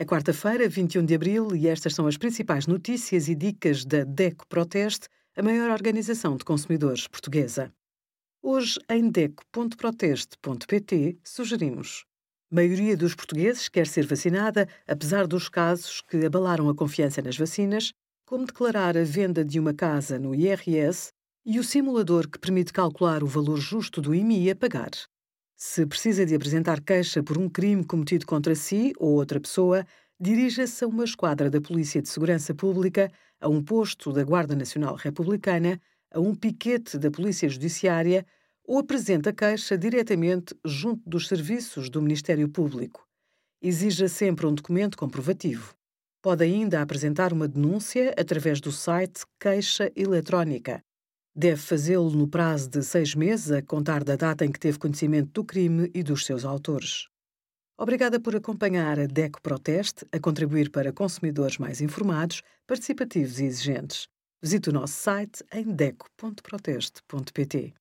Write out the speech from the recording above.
É quarta-feira, 21 de abril, e estas são as principais notícias e dicas da DECO Proteste, a maior organização de consumidores portuguesa. Hoje, em DECO.proteste.pt, sugerimos. A maioria dos portugueses quer ser vacinada, apesar dos casos que abalaram a confiança nas vacinas, como declarar a venda de uma casa no IRS e o simulador que permite calcular o valor justo do IMI a pagar. Se precisa de apresentar queixa por um crime cometido contra si ou outra pessoa, dirija-se a uma esquadra da Polícia de Segurança Pública, a um posto da Guarda Nacional Republicana, a um piquete da Polícia Judiciária ou apresente a queixa diretamente junto dos serviços do Ministério Público. Exija sempre um documento comprovativo. Pode ainda apresentar uma denúncia através do site Queixa Eletrónica Deve fazê-lo no prazo de seis meses a contar da data em que teve conhecimento do crime e dos seus autores. Obrigada por acompanhar a DECO Proteste a contribuir para consumidores mais informados, participativos e exigentes. Visite o nosso site em deco.proteste.pt.